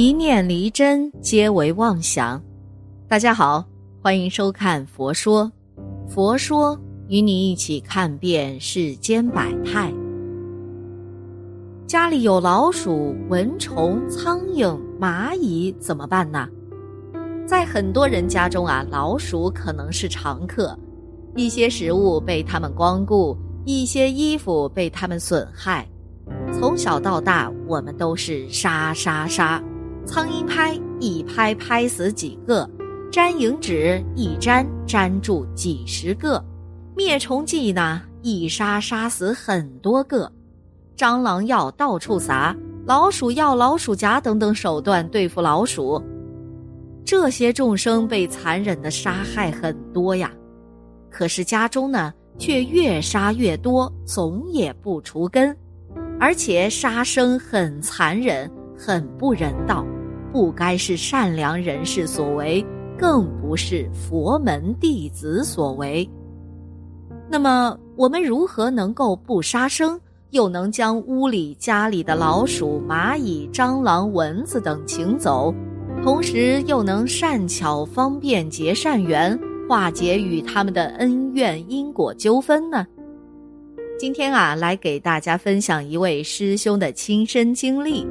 一念离真，皆为妄想。大家好，欢迎收看《佛说》，佛说与你一起看遍世间百态。家里有老鼠、蚊虫、苍蝇、蚂蚁，怎么办呢？在很多人家中啊，老鼠可能是常客，一些食物被他们光顾，一些衣服被他们损害。从小到大，我们都是杀杀杀。苍蝇拍一拍拍死几个，粘蝇纸一粘粘住几十个，灭虫剂呢一杀杀死很多个，蟑螂药到处撒，老鼠药、老鼠夹等等手段对付老鼠，这些众生被残忍的杀害很多呀，可是家中呢却越杀越多，总也不除根，而且杀生很残忍，很不人道。不该是善良人士所为，更不是佛门弟子所为。那么，我们如何能够不杀生，又能将屋里、家里的老鼠、蚂蚁、蟑螂、蚊子等请走，同时又能善巧方便结善缘，化解与他们的恩怨因果纠纷呢？今天啊，来给大家分享一位师兄的亲身经历。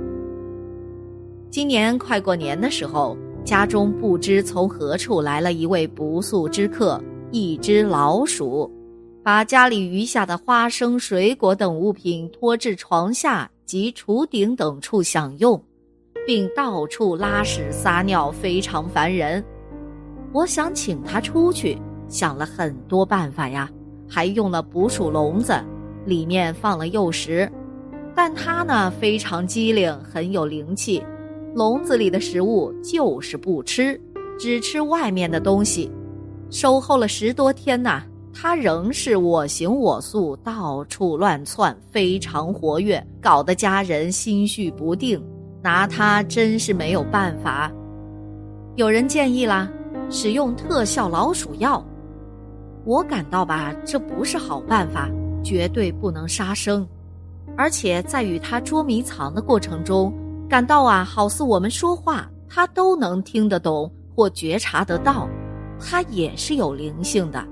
今年快过年的时候，家中不知从何处来了一位不速之客——一只老鼠，把家里余下的花生、水果等物品拖至床下及厨顶等处享用，并到处拉屎撒尿，非常烦人。我想请他出去，想了很多办法呀，还用了捕鼠笼子，里面放了诱食，但他呢非常机灵，很有灵气。笼子里的食物就是不吃，只吃外面的东西。守候了十多天呐，它仍是我行我素，到处乱窜，非常活跃，搞得家人心绪不定，拿它真是没有办法。有人建议啦，使用特效老鼠药。我感到吧，这不是好办法，绝对不能杀生，而且在与它捉迷藏的过程中。感到啊，好似我们说话，他都能听得懂或觉察得到，他也是有灵性的。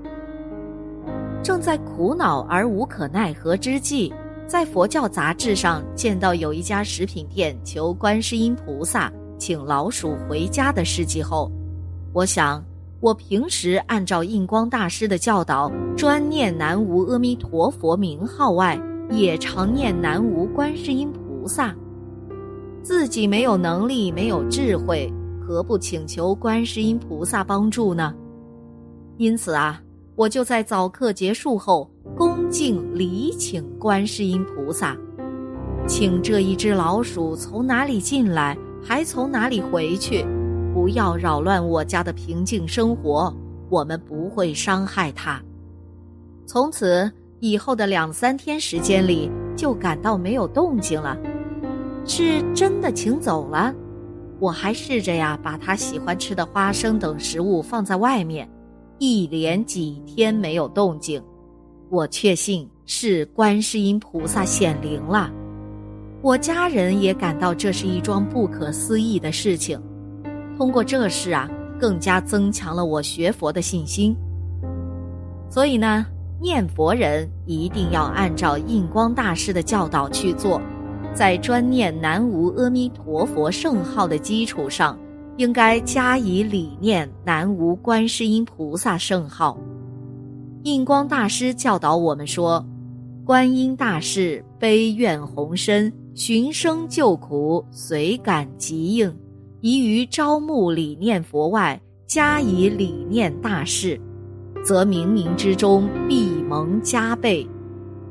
正在苦恼而无可奈何之际，在佛教杂志上见到有一家食品店求观世音菩萨请老鼠回家的事迹后，我想，我平时按照印光大师的教导，专念南无阿弥陀佛名号外，也常念南无观世音菩萨。自己没有能力，没有智慧，何不请求观世音菩萨帮助呢？因此啊，我就在早课结束后，恭敬礼请观世音菩萨，请这一只老鼠从哪里进来，还从哪里回去，不要扰乱我家的平静生活，我们不会伤害它。从此以后的两三天时间里，就感到没有动静了。是真的请走了，我还试着呀把他喜欢吃的花生等食物放在外面，一连几天没有动静，我确信是观世音菩萨显灵了。我家人也感到这是一桩不可思议的事情，通过这事啊，更加增强了我学佛的信心。所以呢，念佛人一定要按照印光大师的教导去做。在专念南无阿弥陀佛圣号的基础上，应该加以理念南无观世音菩萨圣号。印光大师教导我们说：“观音大士悲愿宏深，寻声救苦，随感即应。宜于招募理念佛外，加以理念大士，则冥冥之中必蒙加倍。”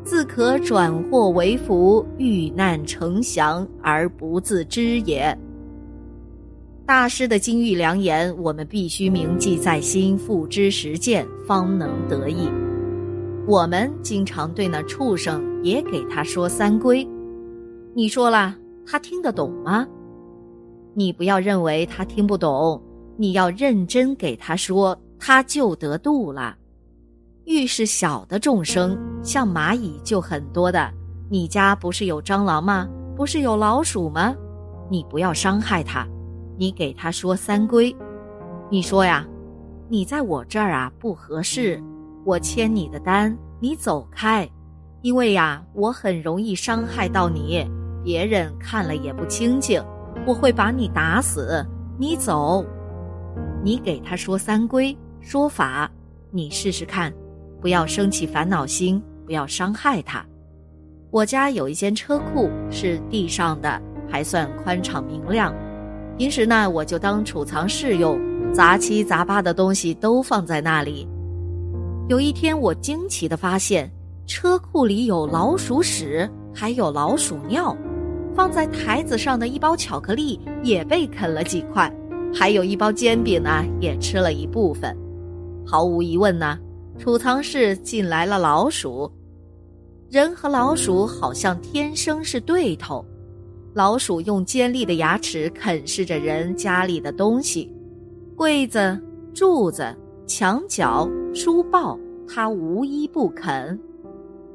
自可转祸为福，遇难成祥而不自知也。大师的金玉良言，我们必须铭记在心，付之实践，方能得益。我们经常对那畜生也给他说三规，你说了，他听得懂吗？你不要认为他听不懂，你要认真给他说，他就得度了。遇是小的众生，像蚂蚁就很多的。你家不是有蟑螂吗？不是有老鼠吗？你不要伤害它，你给他说三归。你说呀，你在我这儿啊不合适，我签你的单，你走开，因为呀，我很容易伤害到你，别人看了也不清静，我会把你打死。你走，你给他说三归说法，你试试看，不要生起烦恼心，不要伤害他。我家有一间车库，是地上的，还算宽敞明亮，平时呢我就当储藏室用。杂七杂八的东西都放在那里。有一天，我惊奇的发现，车库里有老鼠屎，还有老鼠尿。放在台子上的一包巧克力也被啃了几块，还有一包煎饼呢，也吃了一部分。毫无疑问呢，储藏室进来了老鼠。人和老鼠好像天生是对头。老鼠用尖利的牙齿啃噬着人家里的东西。柜子、柱子、墙角、书报，它无一不啃。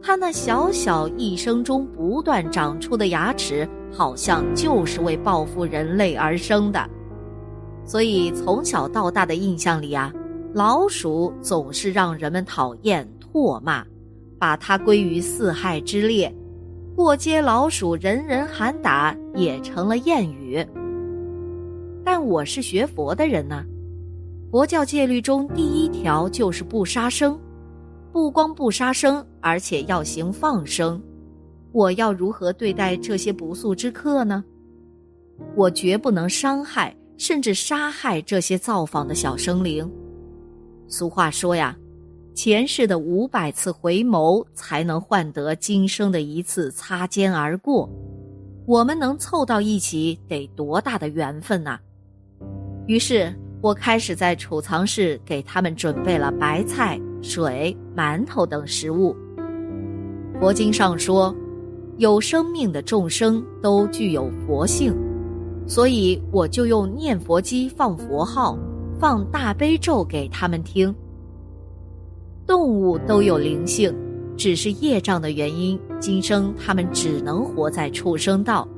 它那小小一生中不断长出的牙齿，好像就是为报复人类而生的。所以从小到大的印象里啊，老鼠总是让人们讨厌、唾骂，把它归于四害之列。过街老鼠，人人喊打，也成了谚语。但我是学佛的人呢。佛教戒律中第一条就是不杀生，不光不杀生，而且要行放生。我要如何对待这些不速之客呢？我绝不能伤害甚至杀害这些造访的小生灵。俗话说呀，前世的五百次回眸才能换得今生的一次擦肩而过。我们能凑到一起，得多大的缘分呐！于是。我开始在储藏室给他们准备了白菜、水、馒头等食物。佛经上说，有生命的众生都具有佛性，所以我就用念佛机放佛号，放大悲咒给他们听。动物都有灵性，只是业障的原因，今生他们只能活在畜生道，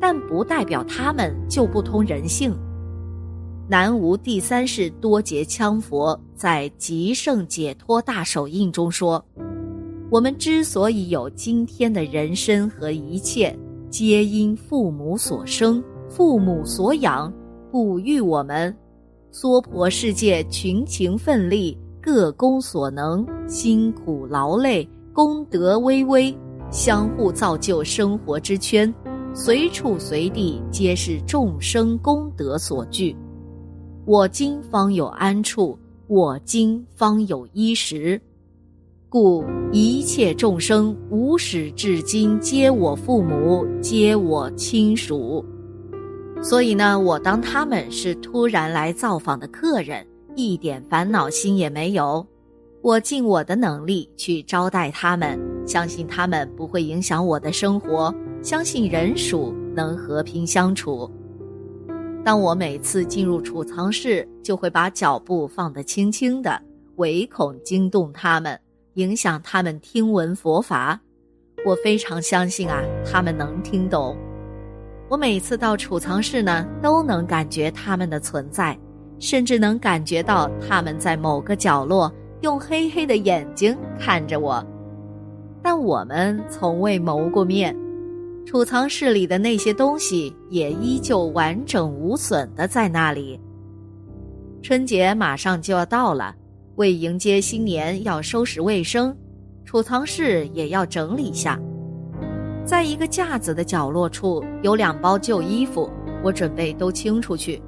但不代表他们就不通人性。南无第三世多劫羌佛在极盛解脱大手印中说：“我们之所以有今天的人身和一切，皆因父母所生，父母所养，哺育我们。娑婆世界群情奋力，各功所能，辛苦劳累，功德微微，相互造就生活之圈，随处随地皆是众生功德所聚。”我今方有安处，我今方有衣食，故一切众生无始至今皆我父母，皆我亲属。所以呢，我当他们是突然来造访的客人，一点烦恼心也没有。我尽我的能力去招待他们，相信他们不会影响我的生活，相信人鼠能和平相处。当我每次进入储藏室，就会把脚步放得轻轻的，唯恐惊动他们，影响他们听闻佛法。我非常相信啊，他们能听懂。我每次到储藏室呢，都能感觉他们的存在，甚至能感觉到他们在某个角落用黑黑的眼睛看着我，但我们从未谋过面。储藏室里的那些东西也依旧完整无损的在那里。春节马上就要到了，为迎接新年要收拾卫生，储藏室也要整理一下。在一个架子的角落处有两包旧衣服，我准备都清出去。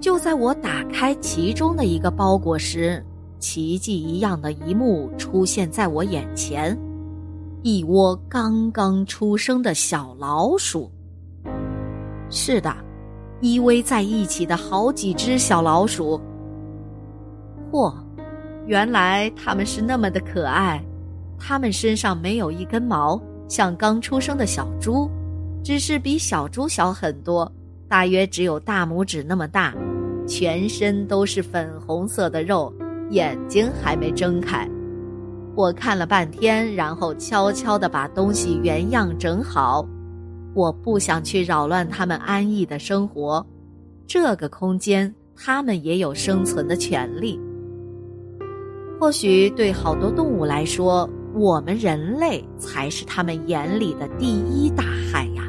就在我打开其中的一个包裹时，奇迹一样的一幕出现在我眼前。一窝刚刚出生的小老鼠。是的，依偎在一起的好几只小老鼠。嚯，原来它们是那么的可爱。它们身上没有一根毛，像刚出生的小猪，只是比小猪小很多，大约只有大拇指那么大。全身都是粉红色的肉，眼睛还没睁开。我看了半天，然后悄悄地把东西原样整好。我不想去扰乱他们安逸的生活，这个空间它们也有生存的权利。或许对好多动物来说，我们人类才是他们眼里的第一大害呀。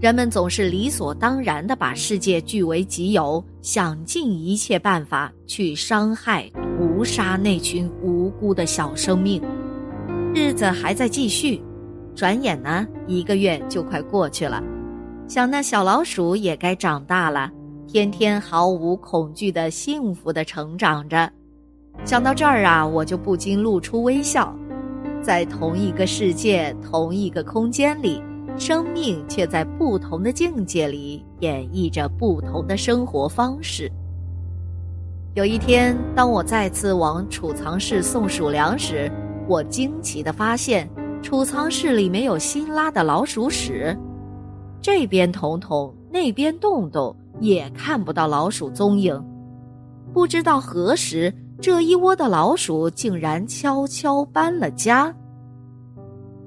人们总是理所当然的把世界据为己有，想尽一切办法去伤害、屠杀那群无辜的小生命。日子还在继续，转眼呢，一个月就快过去了。想那小老鼠也该长大了，天天毫无恐惧的幸福的成长着。想到这儿啊，我就不禁露出微笑。在同一个世界、同一个空间里，生命却在不同的境界里演绎着不同的生活方式。有一天，当我再次往储藏室送鼠粮时，我惊奇地发现，储藏室里没有新拉的老鼠屎。这边捅捅，那边动动，也看不到老鼠踪影。不知道何时，这一窝的老鼠竟然悄悄搬了家。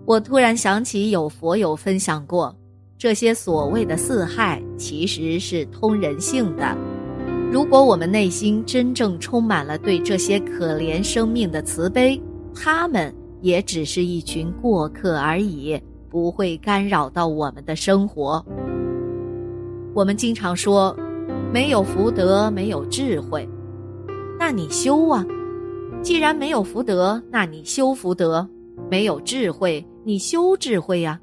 我突然想起，有佛友分享过，这些所谓的四害其实是通人性的。如果我们内心真正充满了对这些可怜生命的慈悲，他们也只是一群过客而已。不会干扰到我们的生活。我们经常说，没有福德，没有智慧，那你修啊？既然没有福德，那你修福德；没有智慧，你修智慧呀。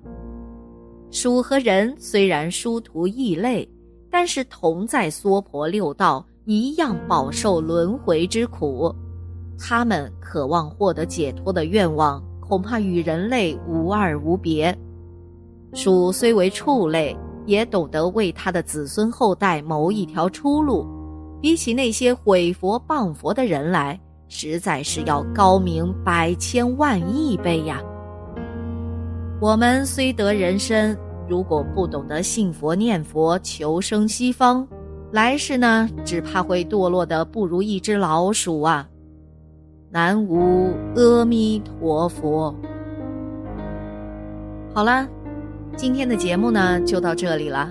鼠和人虽然殊途异类，但是同在娑婆六道，一样饱受轮回之苦。他们渴望获得解脱的愿望。恐怕与人类无二无别。鼠虽为畜类，也懂得为他的子孙后代谋一条出路，比起那些毁佛谤佛的人来，实在是要高明百千万亿倍呀。我们虽得人身，如果不懂得信佛念佛求生西方，来世呢，只怕会堕落的不如一只老鼠啊。南无阿弥陀佛。好啦，今天的节目呢就到这里了。